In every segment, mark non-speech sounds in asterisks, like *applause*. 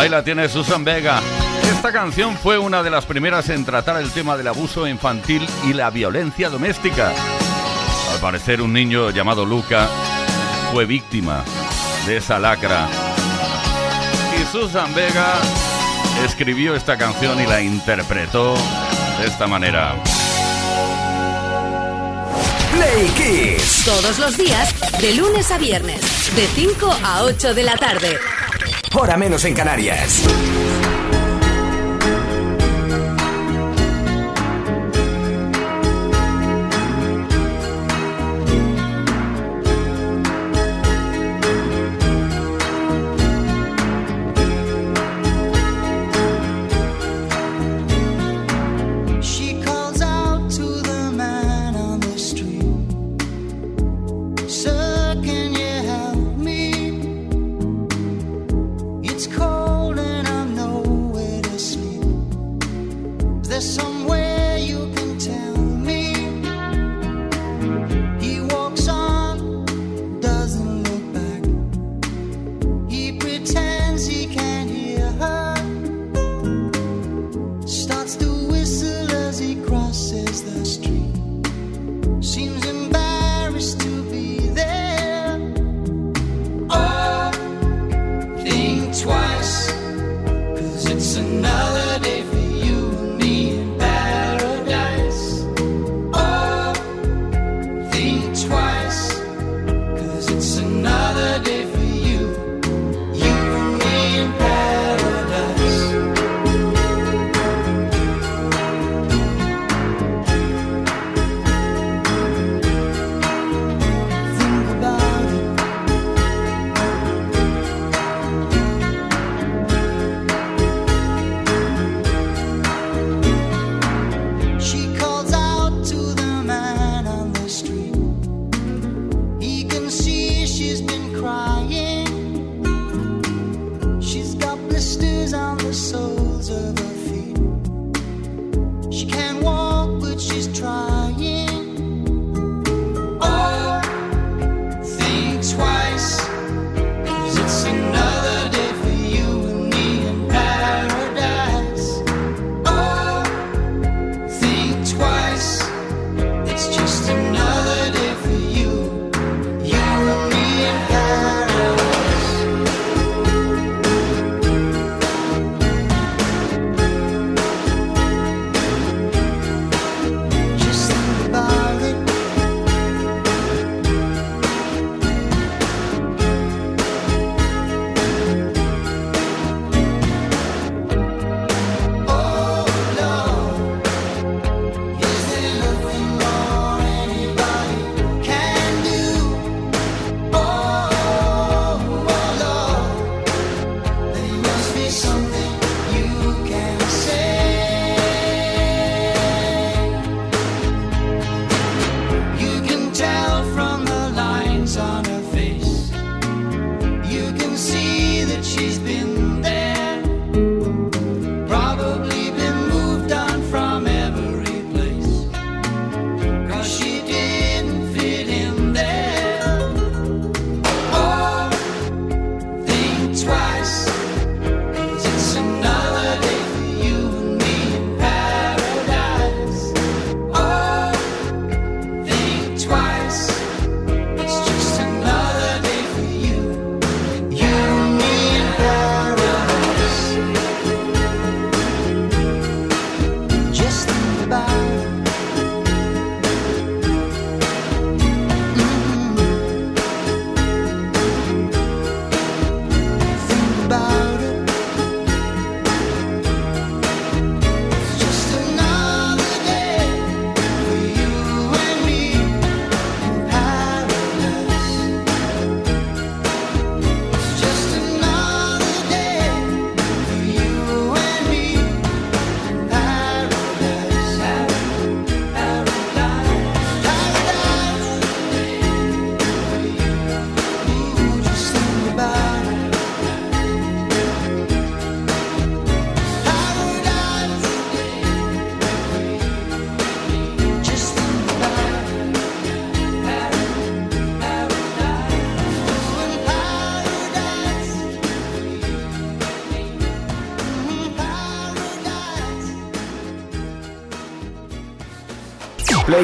Ahí la tiene Susan Vega. Esta canción fue una de las primeras en tratar el tema del abuso infantil y la violencia doméstica. Al parecer un niño llamado Luca fue víctima de esa lacra. Y Susan Vega escribió esta canción y la interpretó de esta manera. Play Kiss. Todos los días, de lunes a viernes, de 5 a 8 de la tarde. Hora menos en Canarias.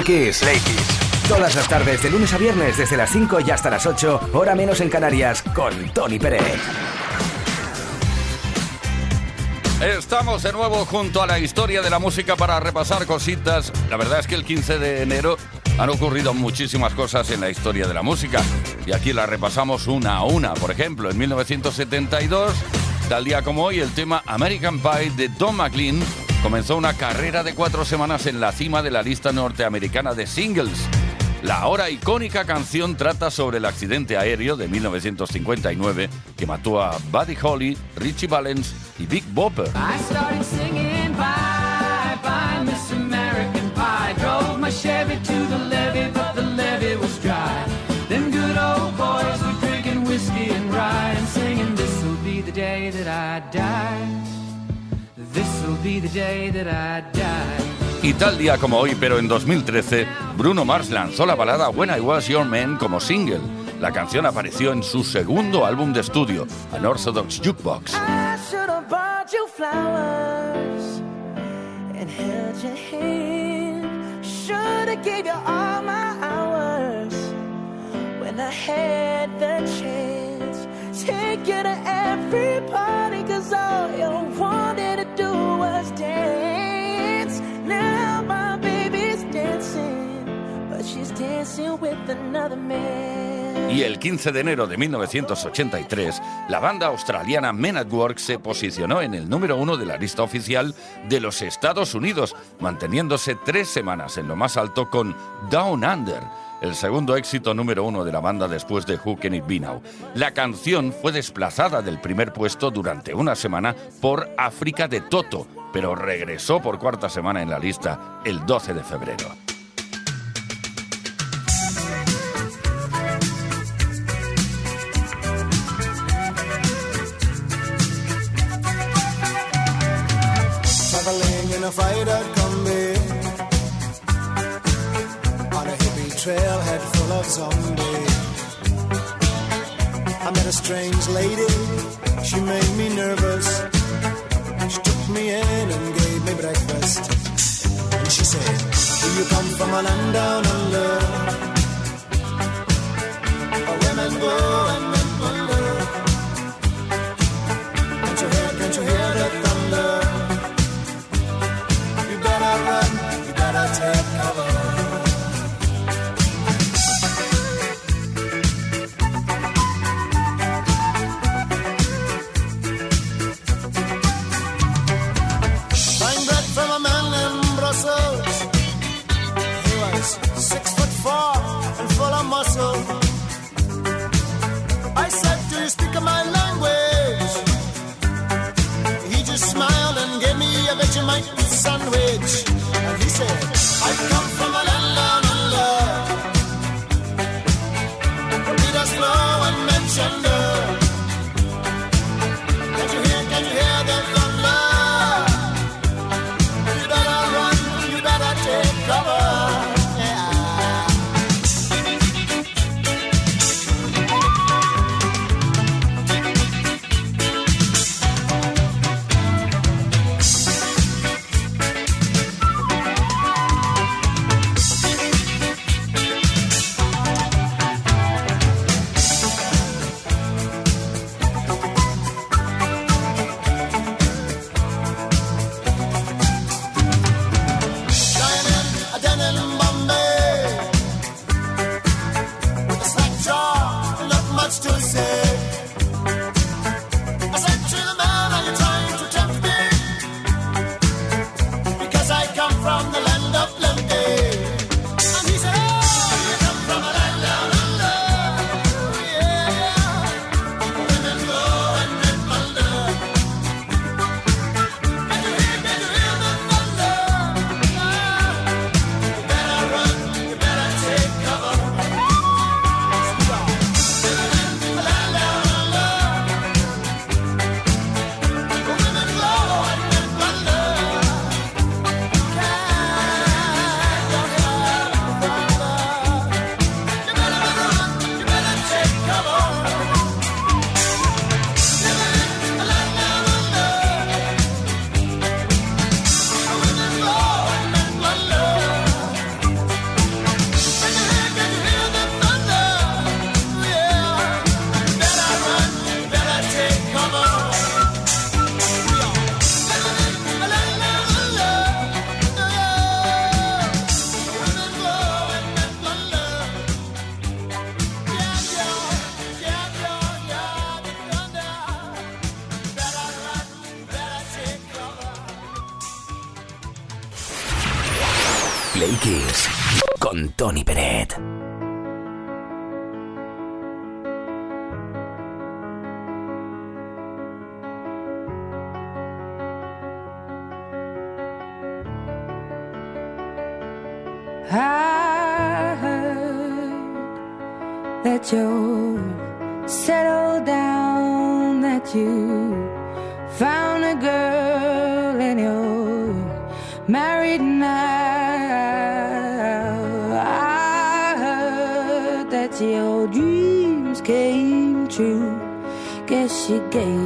Play Kiss. Todas las tardes, de lunes a viernes, desde las 5 y hasta las 8, hora menos en Canarias, con Tony Pérez. Estamos de nuevo junto a la historia de la música para repasar cositas. La verdad es que el 15 de enero han ocurrido muchísimas cosas en la historia de la música y aquí las repasamos una a una. Por ejemplo, en 1972, tal día como hoy, el tema American Pie de Don McLean comenzó una carrera de cuatro semanas en la cima de la lista norteamericana de singles. La ahora icónica canción trata sobre el accidente aéreo de 1959 que mató a Buddy Holly, Richie Valens y Big Bopper. Y tal día como hoy, pero en 2013, Bruno Mars lanzó la balada When I Was Your Man como single. La canción apareció en su segundo álbum de estudio, An Orthodox Jukebox. Take you to every party, cause all you wanted to do was dance. Now my baby's dancing, but she's dancing with another man. Y el 15 de enero de 1983, la banda australiana Men at Work se posicionó en el número uno de la lista oficial de los Estados Unidos, manteniéndose tres semanas en lo más alto con Down Under el segundo éxito número uno de la banda después de Who Can It Be Now. La canción fue desplazada del primer puesto durante una semana por África de Toto, pero regresó por cuarta semana en la lista el 12 de febrero. From a land down under? Con Tony Peret. She gave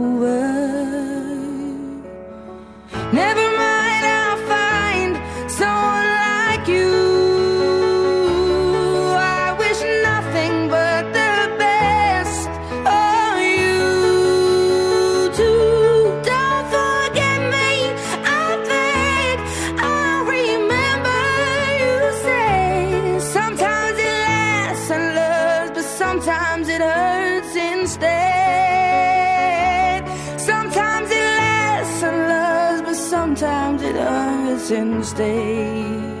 since day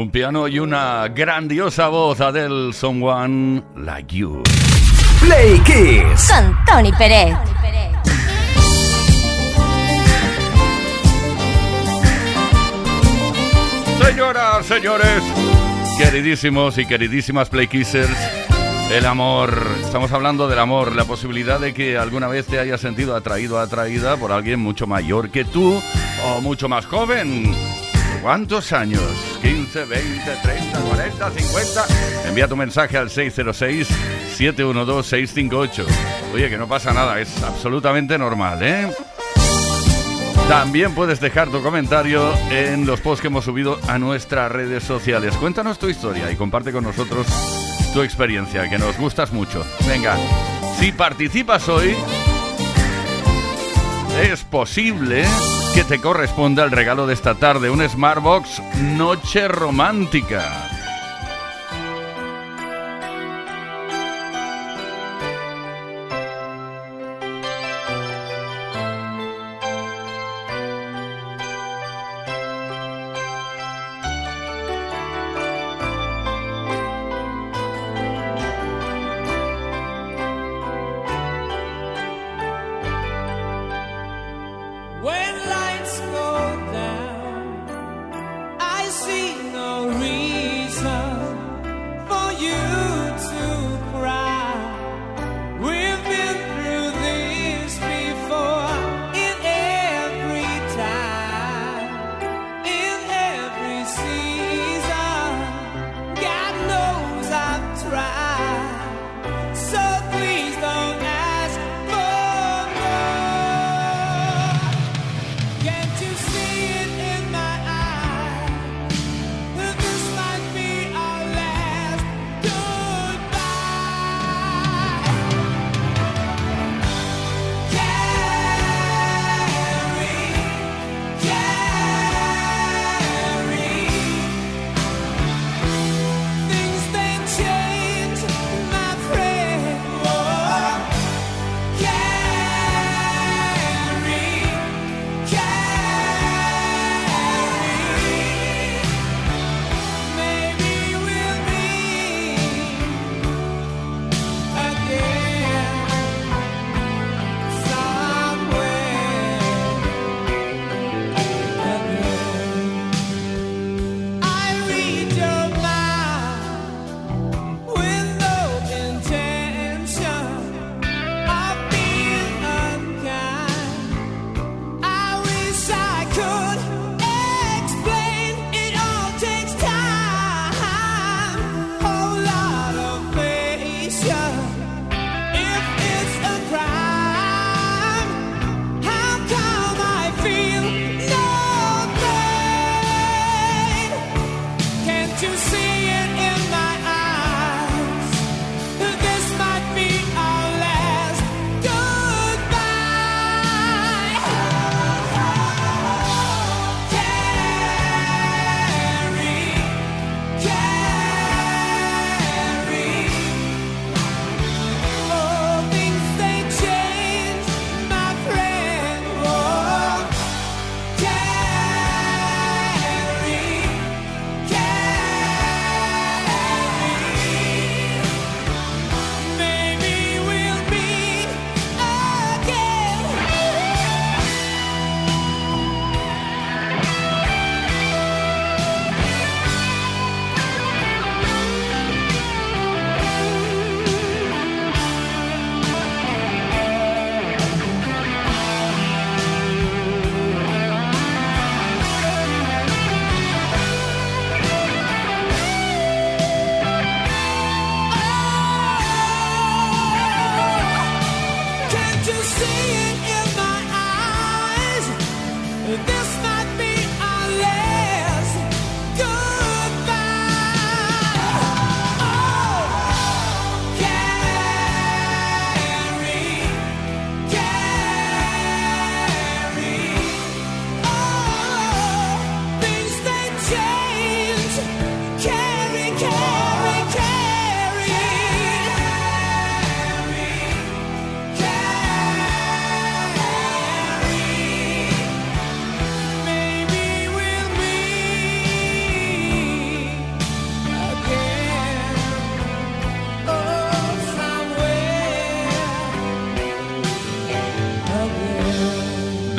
Un piano y una grandiosa voz, Adele Someone Like You. Play Kiss. Con Tony Pérez. Señoras, señores, queridísimos y queridísimas Play Kissers, el amor, estamos hablando del amor, la posibilidad de que alguna vez te hayas sentido atraído, atraída por alguien mucho mayor que tú o mucho más joven. ¿Cuántos años? 15, 20, 30, 40, 50. Envía tu mensaje al 606-712-658. Oye, que no pasa nada, es absolutamente normal, ¿eh? También puedes dejar tu comentario en los posts que hemos subido a nuestras redes sociales. Cuéntanos tu historia y comparte con nosotros tu experiencia, que nos gustas mucho. Venga, si participas hoy, es posible que te corresponda el regalo de esta tarde, un Smartbox Noche Romántica.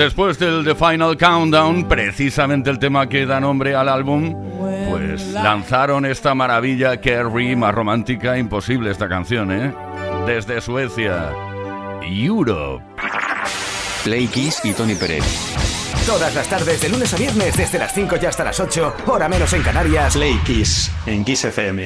Después del The Final Countdown, precisamente el tema que da nombre al álbum, pues lanzaron esta maravilla Kerry, más romántica, imposible esta canción, ¿eh? Desde Suecia, Europe. Play Kiss y Tony Pérez. Todas las tardes, de lunes a viernes, desde las 5 y hasta las 8, hora menos en Canarias. Play Kiss, en Kiss FM.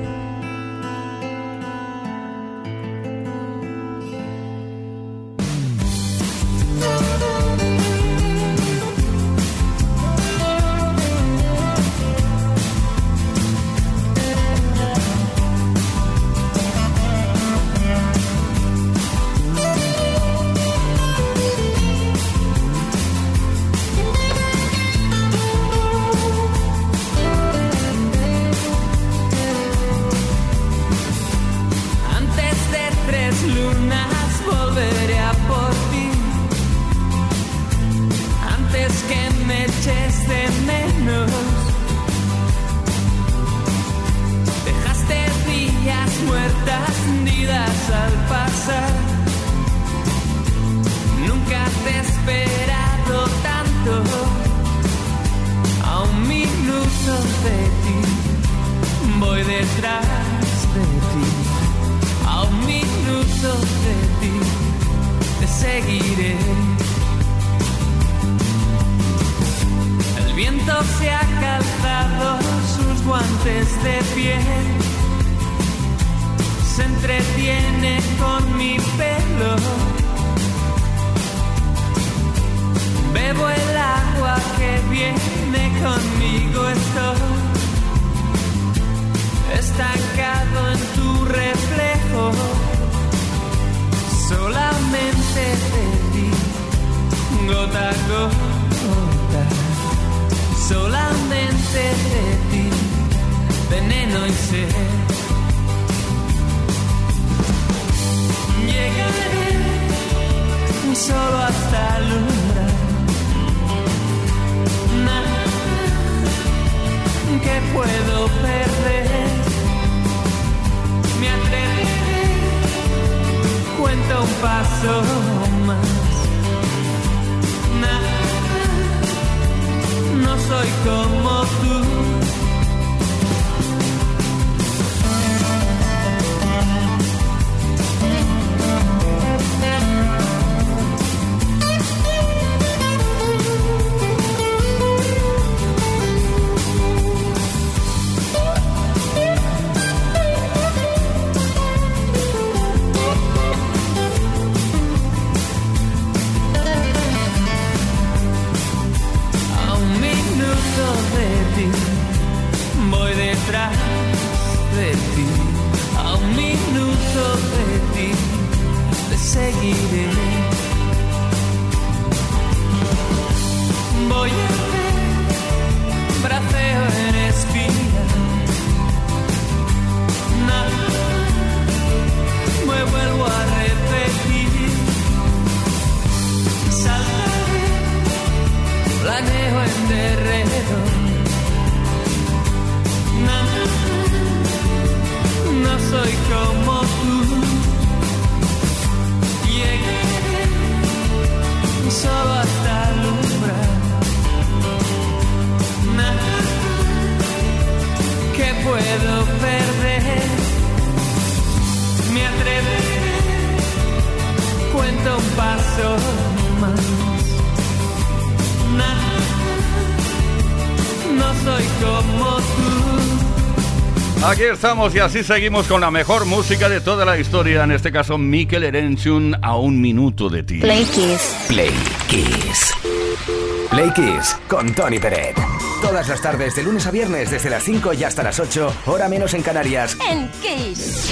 entretiene con mi pelo. Bebo el agua que viene conmigo, estoy estancado en tu reflejo. Solamente te di gota a gota, solamente de ti. veneno y sed Llegaré solo hasta el. Nada que puedo perder. Me atreveré, cuento un paso más. Nada, no soy como tú. never Aquí estamos y así seguimos con la mejor música de toda la historia, en este caso Mikel Erenchun a un minuto de ti. Play Kiss. Play Kiss. Play Kiss con Tony Peret. Todas las tardes de lunes a viernes desde las 5 y hasta las 8, hora menos en Canarias. En Kiss.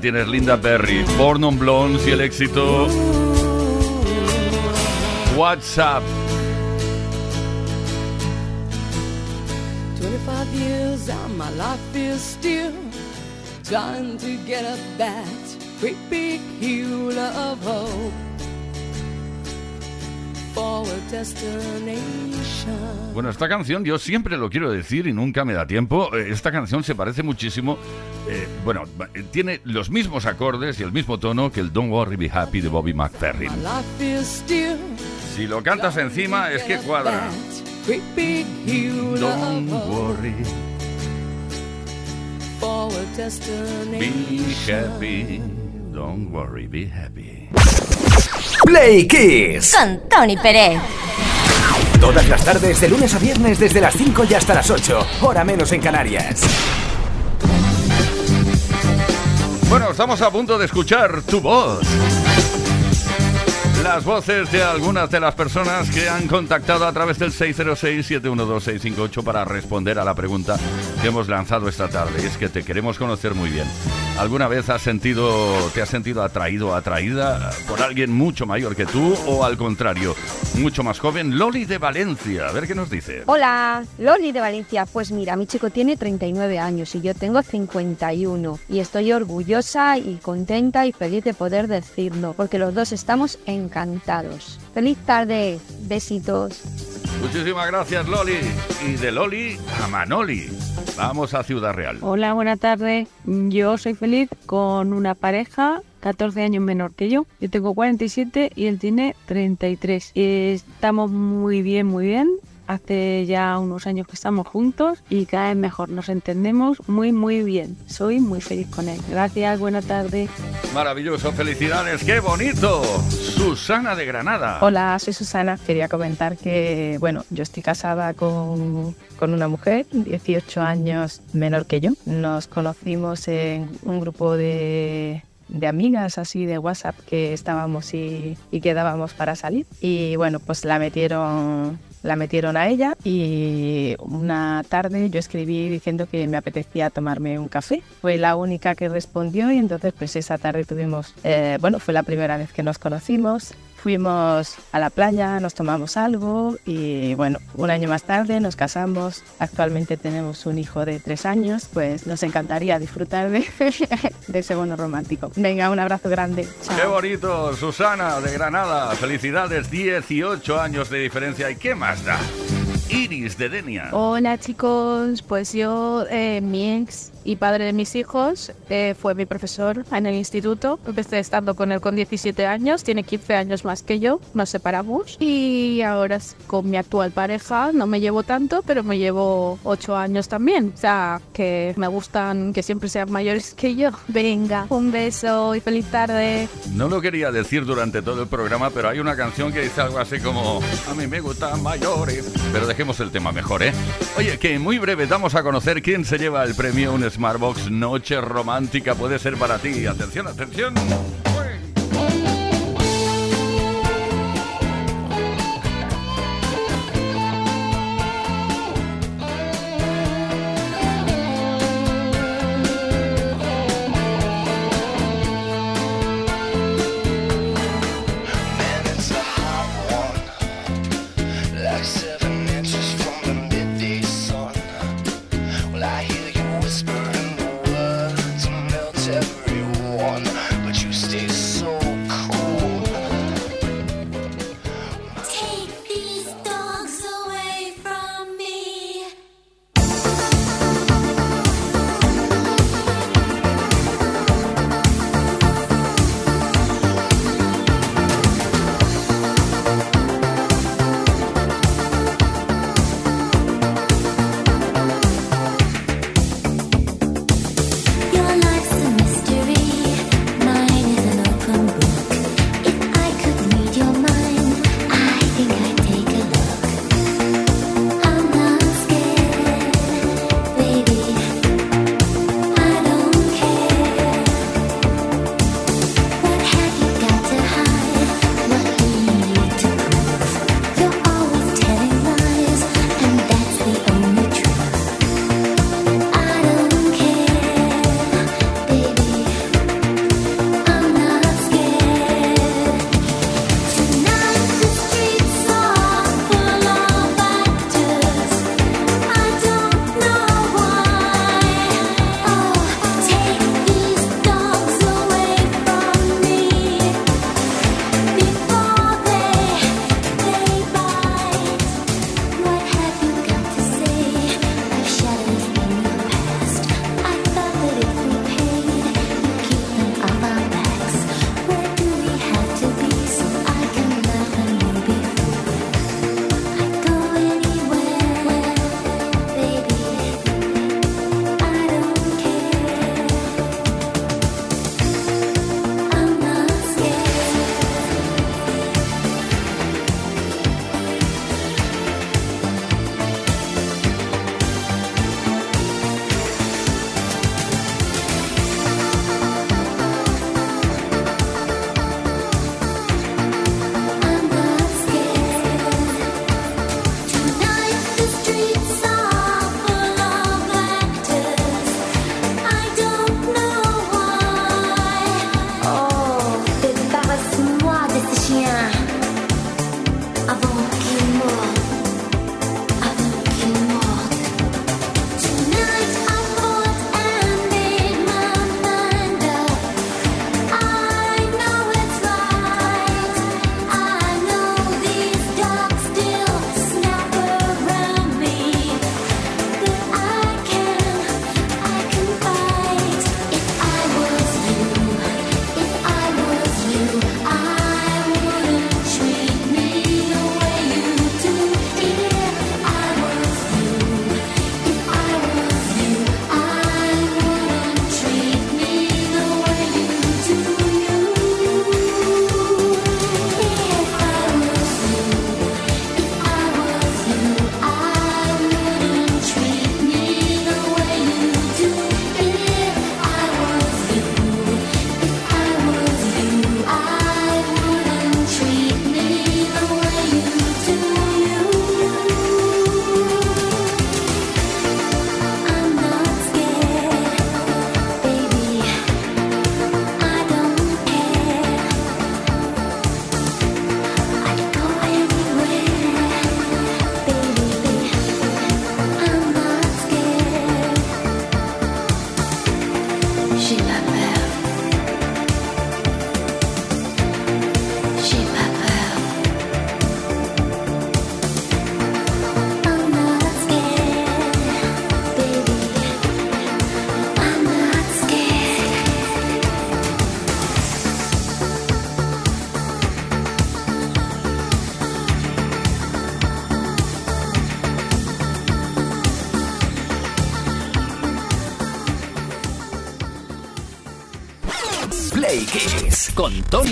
la tienes, Linda Berry. Born on Blondes y el éxito WhatsApp. 25 years and my life is still trying to get up that great big hill of hope for a destination. Bueno, esta canción yo siempre lo quiero decir y nunca me da tiempo. Eh, Esta canción se parece muchísimo. Bueno, eh, tiene los mismos acordes y el mismo tono que el Don't Worry Be Happy de Bobby McFerrin. Si lo cantas encima es que cuadra. Don't worry, be happy. Don't worry, be happy. Play Kiss. Con Tony Pérez. Todas las tardes, de lunes a viernes, desde las 5 y hasta las 8. Hora menos en Canarias. Bueno, estamos a punto de escuchar tu voz. Las voces de algunas de las personas que han contactado a través del 606-712-658 para responder a la pregunta que hemos lanzado esta tarde. Es que te queremos conocer muy bien. ¿Alguna vez has sentido, te has sentido atraído atraída por alguien mucho mayor que tú o al contrario, mucho más joven? Loli de Valencia, a ver qué nos dice. Hola, Loli de Valencia. Pues mira, mi chico tiene 39 años y yo tengo 51. Y estoy orgullosa y contenta y feliz de poder decirlo, porque los dos estamos encantados. Feliz tarde, besitos. Muchísimas gracias Loli. Y de Loli a Manoli. Vamos a Ciudad Real. Hola, buenas tardes. Yo soy feliz con una pareja 14 años menor que yo. Yo tengo 47 y él tiene 33. Estamos muy bien, muy bien. Hace ya unos años que estamos juntos y cada vez mejor, nos entendemos muy muy bien. Soy muy feliz con él. Gracias, buena tarde. Maravilloso, felicidades, qué bonito. Susana de Granada. Hola, soy Susana. Quería comentar que, bueno, yo estoy casada con, con una mujer, 18 años menor que yo. Nos conocimos en un grupo de de amigas así de WhatsApp que estábamos y, y, quedábamos para salir. Y bueno, pues la metieron la metieron a ella y una tarde yo escribí diciendo que me apetecía tomarme un café. Fue la única que respondió y entonces pues esa tarde tuvimos, eh, bueno, fue la primera vez que nos conocimos. Fuimos a la playa, nos tomamos algo y bueno, un año más tarde nos casamos. Actualmente tenemos un hijo de tres años, pues nos encantaría disfrutar de, *laughs* de ese bono romántico. Venga, un abrazo grande. Chao. Qué bonito, Susana de Granada. Felicidades, 18 años de diferencia. ¿Y qué más da? Iris de Denia. Hola chicos, pues yo, eh, mi ex y padre de mis hijos, eh, fue mi profesor en el instituto. Empecé estando con él con 17 años, tiene 15 años más que yo, nos separamos y ahora con mi actual pareja no me llevo tanto, pero me llevo 8 años también. O sea, que me gustan que siempre sean mayores que yo. Venga, un beso y feliz tarde. No lo quería decir durante todo el programa, pero hay una canción que dice algo así como a mí me gustan mayores, pero dejemos el tema mejor, ¿eh? Oye, que muy breve damos a conocer quién se lleva el premio un Smartbox Noche Romántica puede ser para ti. Atención, atención.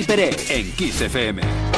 Pérez en Kiss FM.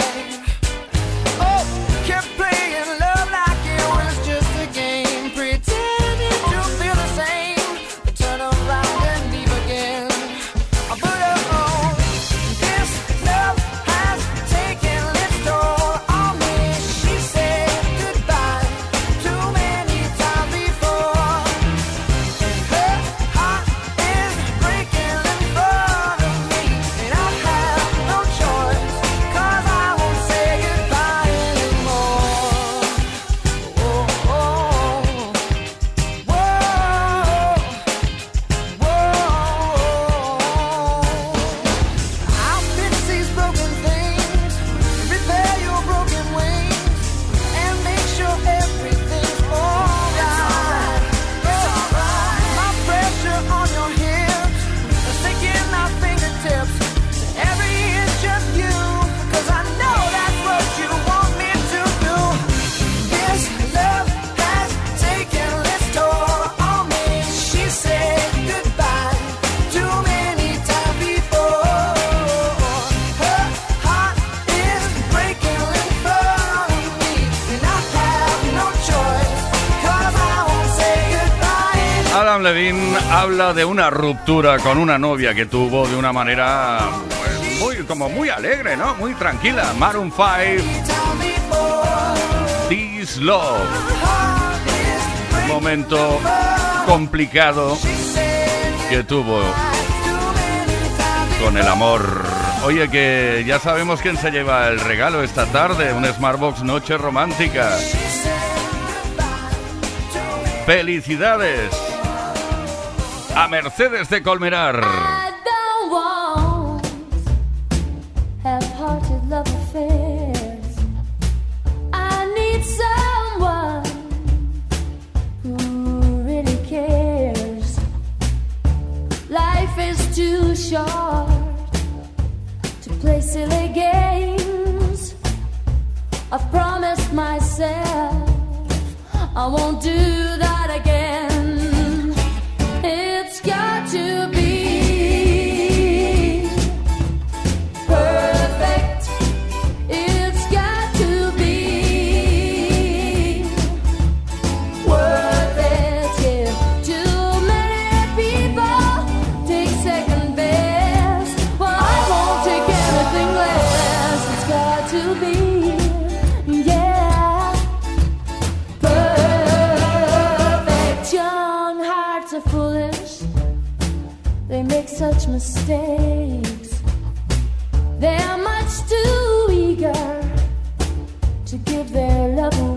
Habla de una ruptura con una novia que tuvo de una manera pues, muy, como muy alegre, ¿no? Muy tranquila. Maroon 5, This Love. Un momento complicado que tuvo con el amor. Oye, que ya sabemos quién se lleva el regalo esta tarde, un Smartbox Noche Romántica. ¡Felicidades! A Mercedes de is too short to play silly games. I've promised myself I won't do that again. Mistakes. They are much too eager to give their love away.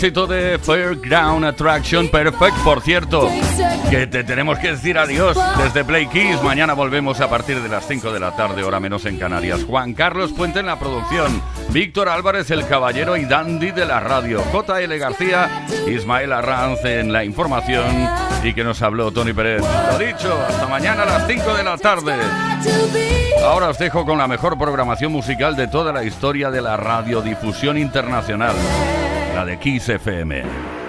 éxito de Fairground Attraction Perfect, por cierto, que te tenemos que decir adiós desde Play Kiss. Mañana volvemos a partir de las 5 de la tarde, hora menos en Canarias. Juan Carlos Puente en la producción, Víctor Álvarez, el caballero y dandy de la radio, JL García, Ismael Arranz en la información y que nos habló Tony Pérez. Lo dicho, hasta mañana a las 5 de la tarde. Ahora os dejo con la mejor programación musical de toda la historia de la radiodifusión internacional la de Kiss FM.